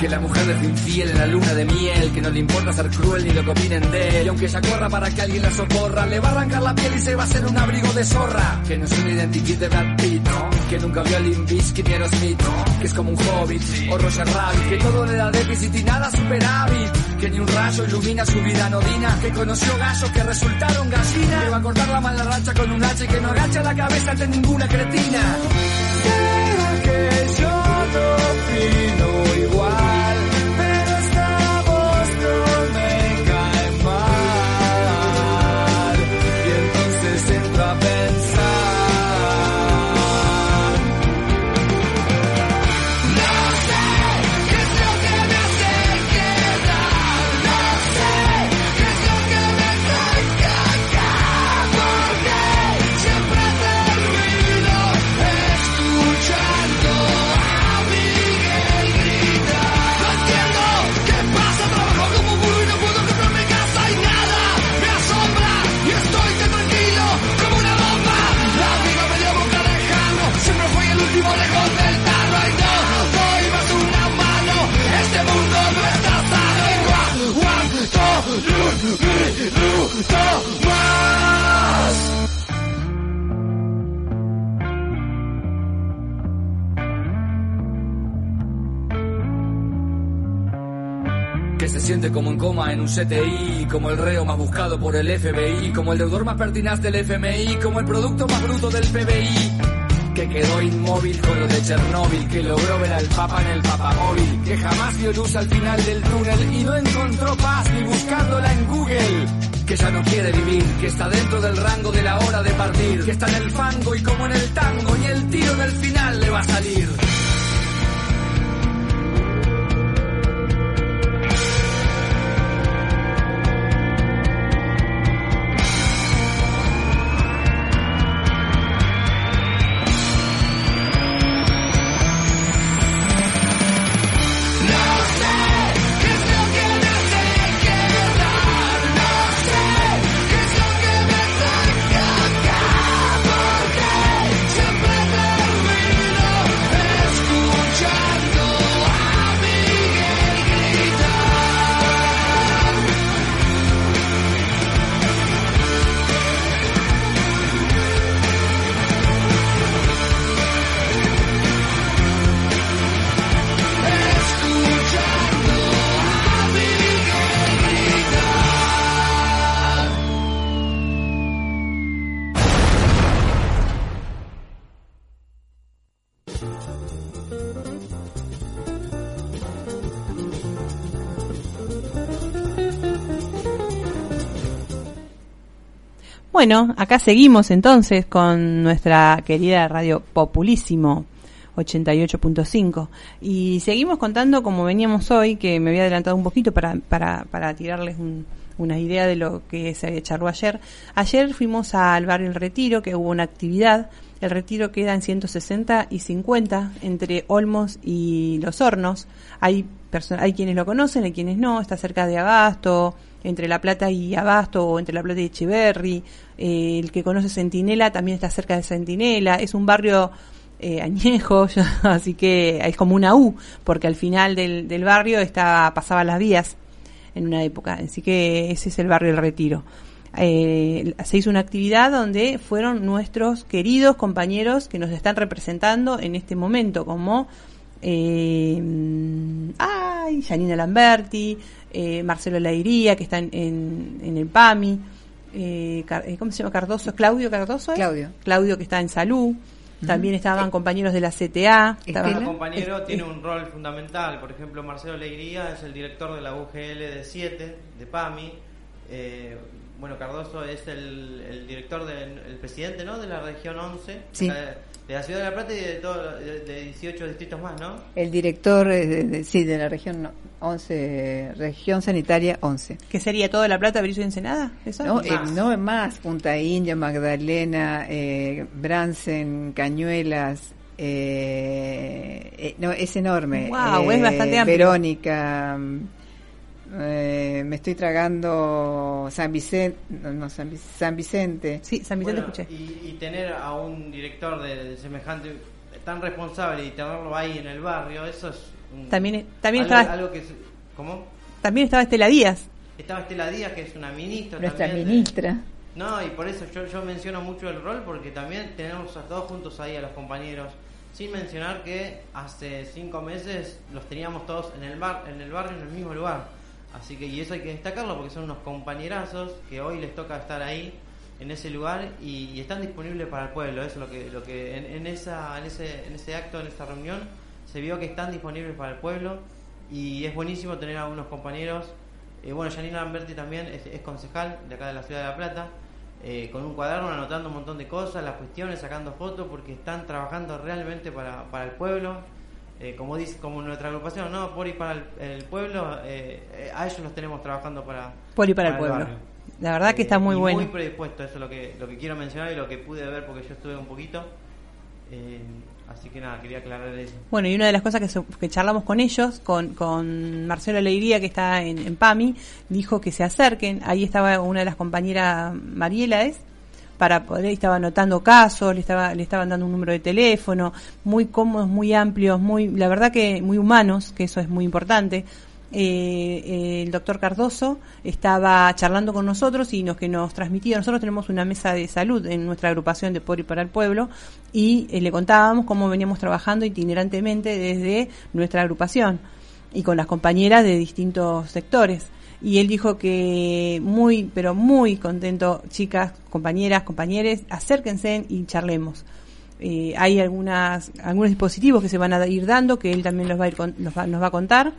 Que la mujer es infiel en la luna de miel, que no le importa ser cruel ni lo que opinen de él. Y aunque ella corra para que alguien la socorra, le va a arrancar la piel y se va a hacer un abrigo de zorra. Que no es un identikit de Brad Pitt, ¿no? que nunca vio a Limp Bizkit ni Aerosmith, ¿no? que es como un hobbit o Roger Rabbit, que todo le da déficit y nada superávit. Que ni un rayo ilumina su vida anodina, que conoció gallos que resultaron gallina. Que va a cortar la mala racha con un hacha y que no agacha la cabeza ante ninguna cretina. Será que yo no opino igual, se siente como en coma en un CTI, como el reo más buscado por el FBI, como el deudor más pertinaz del FMI, como el producto más bruto del PBI. Que quedó inmóvil con lo de Chernóbil, que logró ver al Papa en el papamóvil, que jamás vio luz al final del túnel y no encontró paz ni buscándola en Google. Que ya no quiere vivir, que está dentro del rango de la hora de partir, que está en el fango y como en el tango, ni el tiro del final le va a salir. Bueno, acá seguimos entonces con nuestra querida radio Populísimo 88.5 y seguimos contando como veníamos hoy, que me había adelantado un poquito para, para, para tirarles un- una idea de lo que se había charlado ayer. Ayer fuimos al barrio El Retiro, que hubo una actividad. El Retiro queda en 160 y 50 entre Olmos y Los Hornos. Hay, hay quienes lo conocen, hay quienes no. Está cerca de Abasto, entre La Plata y Abasto o entre La Plata y Echeverry. Eh, el que conoce Centinela también está cerca de Centinela. Es un barrio eh, añejo, [LAUGHS] así que es como una U, porque al final del, del barrio estaba, pasaban las vías en una época, así que ese es el barrio del Retiro. Eh, se hizo una actividad donde fueron nuestros queridos compañeros que nos están representando en este momento, como eh, ay, Janina Lamberti, eh, Marcelo Lairía, que está en, en, en el PAMI, eh, eh, ¿cómo se llama Cardoso? ¿Claudio Cardoso? es? Claudio. Claudio, que está en salud. También estaban compañeros de la CTA. estaba- Cada compañero tiene un rol fundamental. Por ejemplo, Marcelo Alegría es el director de la UGL de 7, de PAMI. Eh, bueno, Cardoso es el, el director, del el presidente ¿no? de la región 11, Sí. acá de, la ciudad de La Plata y de, todo, de, de 18 distritos más, ¿no? El director, eh, de, de- sí, de la región no, 11, región sanitaria 11. ¿Qué sería toda La Plata, Berizo y Ensenada? ¿Eso? No, Más. eh, no es más, Punta India, Magdalena, eh, Bransen, Cañuelas, eh, eh, no, es enorme. Guau, es bastante amplio. Verónica, eh, me estoy tragando San Vicente, no, San, Vic- San Vicente. Sí, San Vicente Bueno, escuché. Y, y tener a un director de, de semejante, tan responsable y tenerlo ahí en el barrio, eso es... un- También- también algo, estaba- algo que... se- ¿Cómo? También estaba Estela Díaz. Estaba Estela Díaz, que es una ministra Nuestra también de- ministra. No, y por eso yo, yo menciono mucho el rol, porque también tenemos a todos juntos ahí, a los compañeros, sin mencionar que hace cinco meses los teníamos todos en el, bar, en el barrio, en el mismo lugar. Así que, y eso hay que destacarlo, porque son unos compañerazos que hoy les toca estar ahí, en ese lugar, y, están disponibles para el pueblo. Eso es lo que, lo que en, esa, en, ese, en ese acto, en esa reunión, se vio que están disponibles para el pueblo, y es buenísimo tener a unos compañeros eh, bueno, Janina Lamberti también es, es concejal de acá de la ciudad de La Plata, eh, con un cuaderno anotando un montón de cosas, las cuestiones, sacando fotos, porque están trabajando realmente para, para el pueblo. Eh, como dice como nuestra agrupación, no, por y para el, el pueblo, eh, eh, a ellos los tenemos trabajando para, Por y para el pueblo. barrio. La verdad que Eh, está muy y bueno. Muy predispuesto, eso es lo que, lo que quiero mencionar y lo que pude ver porque yo estuve un poquito. Eh, así que nada, quería aclarar eso. Bueno, y una de las cosas que, se- que charlamos con ellos, con, con Marcelo Alegría, que está en, en PAMI, dijo que se acerquen. Ahí estaba una de las compañeras, Mariela es, para poder, estaba anotando casos, le, estaba, le estaban dando un número de teléfono, muy cómodos, muy amplios, muy, la verdad que muy humanos, que eso es muy importante. Eh, eh, el doctor Cardoso estaba charlando con nosotros y nos que nos transmitía. Nosotros tenemos una mesa de salud en nuestra agrupación de Por y para el Pueblo y eh, le contábamos cómo veníamos trabajando itinerantemente desde nuestra agrupación y con las compañeras de distintos sectores. Y él dijo que muy, pero muy contento, chicas, compañeras, compañeros, acérquense y charlemos. Eh, hay algunas, algunos dispositivos que se van a ir dando, que él también los va a ir con- los va- nos va a contar,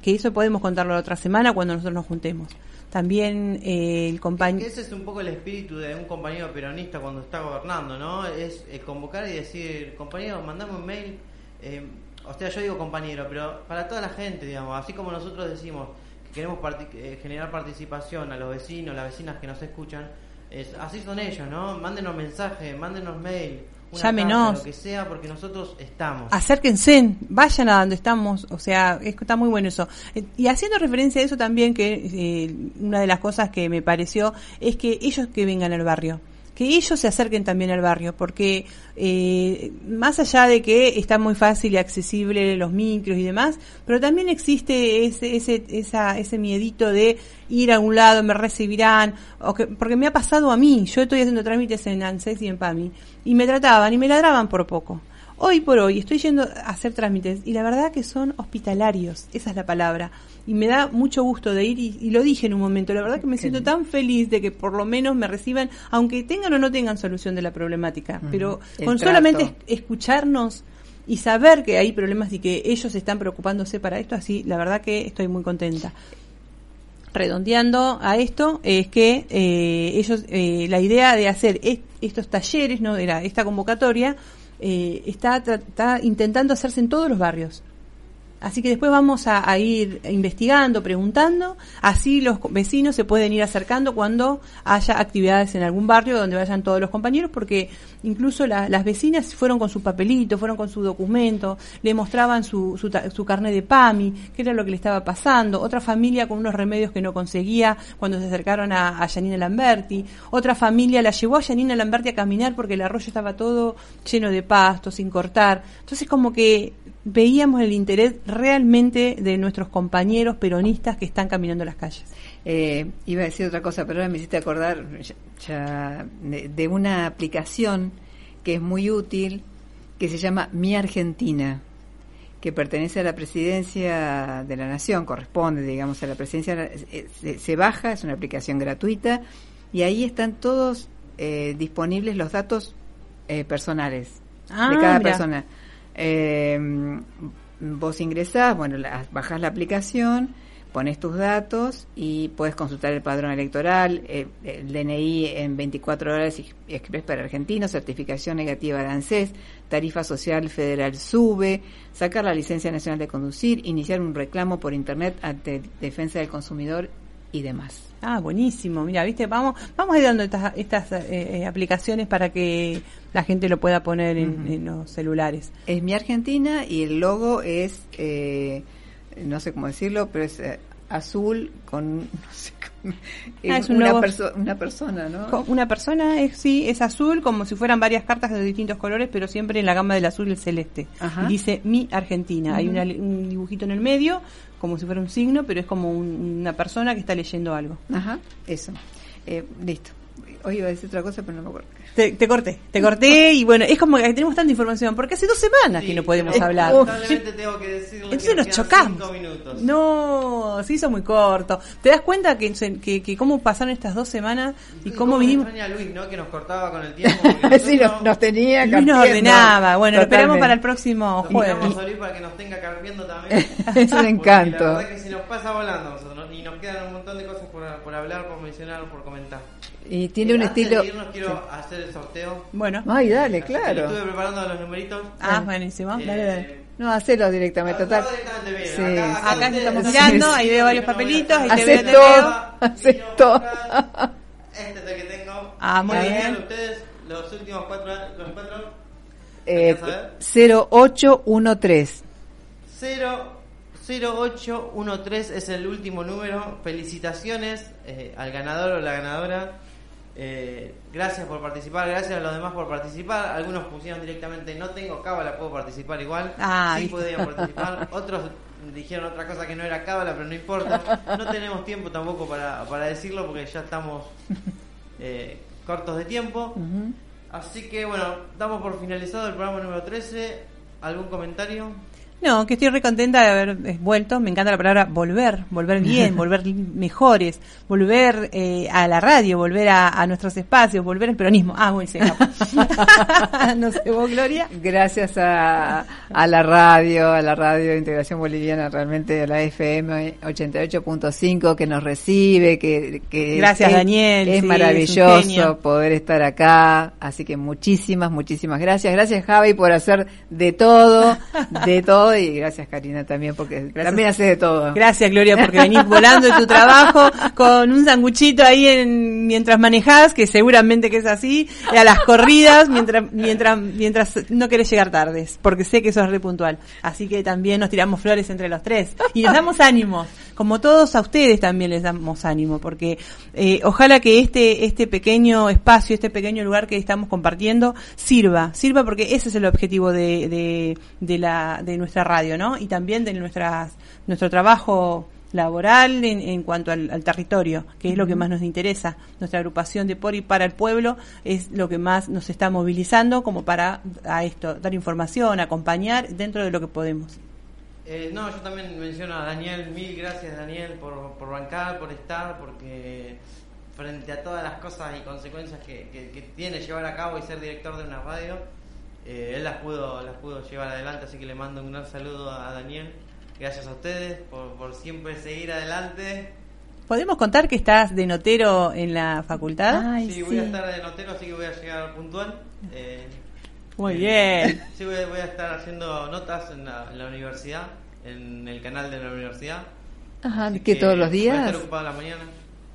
que eso podemos contarlo la otra semana cuando nosotros nos juntemos. También eh, el compañero... ese es un poco el espíritu de un compañero peronista cuando está gobernando, ¿no? Es eh, convocar y decir, compañero, mandame un mail. eh, o sea, yo digo compañero, pero para toda la gente, digamos, así como nosotros decimos queremos parti- eh, generar participación a los vecinos, las vecinas que nos escuchan, es, así son ellos, ¿no? Mándenos mensajes, mándenos mail, una Llámenos. carta, lo que sea, porque nosotros estamos. acérquense, vayan a donde estamos, o sea, es- está muy bueno eso. Y haciendo referencia a eso también, que eh, una de las cosas que me pareció es que ellos que vengan al barrio, que ellos se acerquen también al barrio, porque eh, más allá de que está muy fácil y accesible los micros y demás, pero también existe ese, ese, esa, ese miedito de ir a un lado, me recibirán, o que, porque me ha pasado a mí, yo estoy haciendo trámites en ANSES y en PAMI, y me trataban y me ladraban por poco. Hoy por hoy estoy yendo a hacer trámites y la verdad que son hospitalarios, esa es la palabra. Y me da mucho gusto de ir y, y lo dije en un momento, la verdad que me siento tan feliz de que por lo menos me reciban, aunque tengan o no tengan solución de la problemática, pero El con trato. solamente es- escucharnos y saber que hay problemas y que ellos están preocupándose para esto, así la verdad que estoy muy contenta. Redondeando a esto es que eh, ellos eh, la idea de hacer est- estos talleres no era esta convocatoria eh, está, está intentando hacerse en todos los barrios Así que después vamos a, ir investigando, preguntando, así los vecinos se pueden ir acercando cuando haya actividades en algún barrio donde vayan todos los compañeros, porque incluso la- las vecinas fueron con su papelito, fueron con su documento, le mostraban su, su, su carnet de PAMI, qué era lo que le estaba pasando, otra familia con unos remedios que no conseguía cuando se acercaron a, a Janina Lamberti, otra familia la llevó a Janina Lamberti a caminar porque el arroyo estaba todo lleno de pasto, sin cortar. Entonces como que veíamos el interés realmente de nuestros compañeros peronistas que están caminando las calles. Eh, iba a decir otra cosa, pero ahora me hiciste acordar ya, ya de, de una aplicación que es muy útil, que se llama Mi Argentina, que pertenece a la presidencia de la Nación, corresponde, digamos, a la presidencia. eh, Se, se baja, es una aplicación gratuita, y ahí están todos eh, disponibles los datos eh, personales Ah, de cada mira. persona. Eh, vos ingresás, bueno, la- bajás la aplicación, pones tus datos y puedes consultar el padrón electoral, eh, el DNI en 24 horas express para argentinos, certificación negativa de ANSES, tarifa social federal sube, sacar la licencia nacional de conducir, iniciar un reclamo por internet ante defensa del consumidor y demás. Ah, buenísimo. Mira, viste, vamos, vamos a ir dando estas, estas eh, eh, aplicaciones para que la gente lo pueda poner en, en los celulares. Es mi Argentina y el logo es, eh, no sé cómo decirlo, pero es eh, azul con, [LAUGHS] no sé cómo- Ah, es un una, perso- una persona, ¿no? Una persona es sí, es azul, como si fueran varias cartas de distintos colores, pero siempre en la gama del azul y el celeste. Ajá. Dice mi Argentina. Hay una- un dibujito en el medio, como si fuera un signo, pero es como un- una persona que está leyendo algo. Ajá, eso. Eh, listo. Hoy iba a decir otra cosa, pero no me acuerdo. Te, te corté, te corté y bueno, es como que tenemos tanta información, porque hace dos semanas que no podemos pero hablar. Lamentablemente tengo que decirle Entonces que nos chocamos. cinco minutos. No, se hizo muy corto. ¿Te das cuenta que, que, que cómo pasaron estas dos semanas y cómo me vinimos? a Luis, ¿no? Que nos cortaba con el tiempo. [LAUGHS] sí, nos, nos tenía Luis nos ordenaba. Bueno, lo esperamos para el próximo Lo jueves. invitamos a Luis para que nos tenga carpiendo también. [LAUGHS] Es un encanto. La verdad que se nos pasa volando nosotros y nos quedan un montón de cosas por, por hablar, por mencionar, por comentar. Y tiene un Eh, antes estilo... de irnos quiero hacer el sorteo. Bueno. Ay, dale, Así claro. Estuve preparando los numeritos. Ah, buenísimo. Eh, Dale, dale. No, hacelo directamente, Ah, total. directamente bien. Sí, Acá- sí. Acá ustedes- estamos Sí, mirando, sí, ahí sí, veo varios papelitos, ahí te Haces veo, te todo, veo. Este es el que tengo. Ah, muy bien. ustedes los últimos cuatro. Los cuatro Eh, ¿Alcanza a ver? 0813. 0 0813 es el último número. Felicitaciones eh, al ganador o la ganadora. Eh, gracias por participar, gracias a los demás por participar. Algunos pusieron directamente no tengo cábala, puedo participar igual. Ah, sí podían [LAUGHS] participar. Otros dijeron otra cosa que no era cábala, pero no importa. No tenemos tiempo tampoco para, para decirlo porque ya estamos [LAUGHS] eh, cortos de tiempo. Así que bueno, damos por finalizado el programa número 13. ¿Algún comentario? No, que estoy re contenta de haber eh, vuelto. Me encanta la palabra volver, volver bien, [LAUGHS] volver mejores, volver eh, a la radio, volver a, a nuestros espacios, volver al peronismo. Ah, bueno, se [LAUGHS] no sé, vos, Gloria. Gracias a, a la radio, a la radio de Integración Boliviana, realmente a la FM 88.5 que nos recibe, que, que Gracias, es, Daniel, es sí, maravilloso poder estar acá, así que muchísimas, muchísimas gracias. Gracias Javi por hacer de todo, de todo [LAUGHS] y gracias Karina también porque también haces de todo. Gracias, Gloria, porque venís volando de tu trabajo con un sanguchito ahí en, mientras manejás, que seguramente que es así, y a las corridas, mientras, mientras, mientras no querés llegar tardes, porque sé que sos re puntual. Así que también nos tiramos flores entre los tres. Y nos damos ánimo. Como todos a ustedes también les damos ánimo, porque eh, ojalá que este, este pequeño espacio, este pequeño lugar que estamos compartiendo, sirva, sirva porque ese es el objetivo de, de, de la, de nuestra radio, ¿no? Y también de nuestras, nuestro trabajo laboral en, en cuanto al, al territorio, que es lo que más nos interesa. Nuestra agrupación de por y para el pueblo es lo que más nos está movilizando como para a esto, dar información, acompañar dentro de lo que podemos. Eh, no, yo también menciono a Daniel, mil gracias Daniel por, por bancar, por estar, porque frente a todas las cosas y consecuencias que, que- que tiene llevar a cabo y ser director de una radio, eh, él las pudo, las pudo llevar adelante, así que le mando un gran saludo a Daniel. Gracias a ustedes por, por siempre seguir adelante. ¿Podemos contar que estás de notero en la facultad? Ay, sí, voy a estar de notero, así que voy a llegar puntual. Eh, Muy eh, bien. Sí, voy a, voy a estar haciendo notas en la, en la universidad. en el canal de la universidad. Ajá, Así ¿que todos los Voy a días? estar ocupado en la mañana.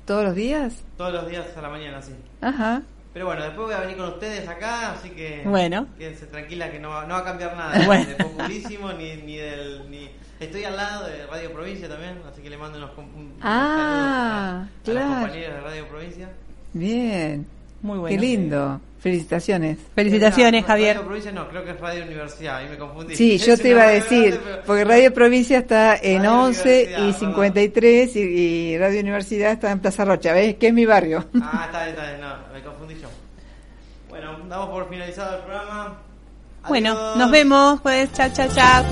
¿Todos los días? Todos los días a la mañana, sí. Ajá. Pero bueno, después voy a venir con ustedes acá, así que Bueno. quédense tranquila que no va, no va a cambiar nada [LAUGHS] Bueno. de populísimo ni, ni del ni estoy al lado de Radio Provincia también, así que le mando unos, un- Ah, saludos a, a claro. los compañeros de Radio Provincia. Bien. Muy bueno. Qué lindo. Felicitaciones. Felicitaciones, Eh, Javier. Radio Provincia no, creo que es Radio Universidad, ahí me confundí. Sí, [LAUGHS] yo te iba a decir, grande, pero- porque Radio Provincia está en Radio 11 Universidad, y perdón. 53 y, y Radio Universidad está en Plaza Rocha, ¿ves? Que es mi barrio. Ah, está bien, está bien, no, me confundí yo. Damos por finalizado el programa. Bueno, nos vemos, pues, chao, chao, chao.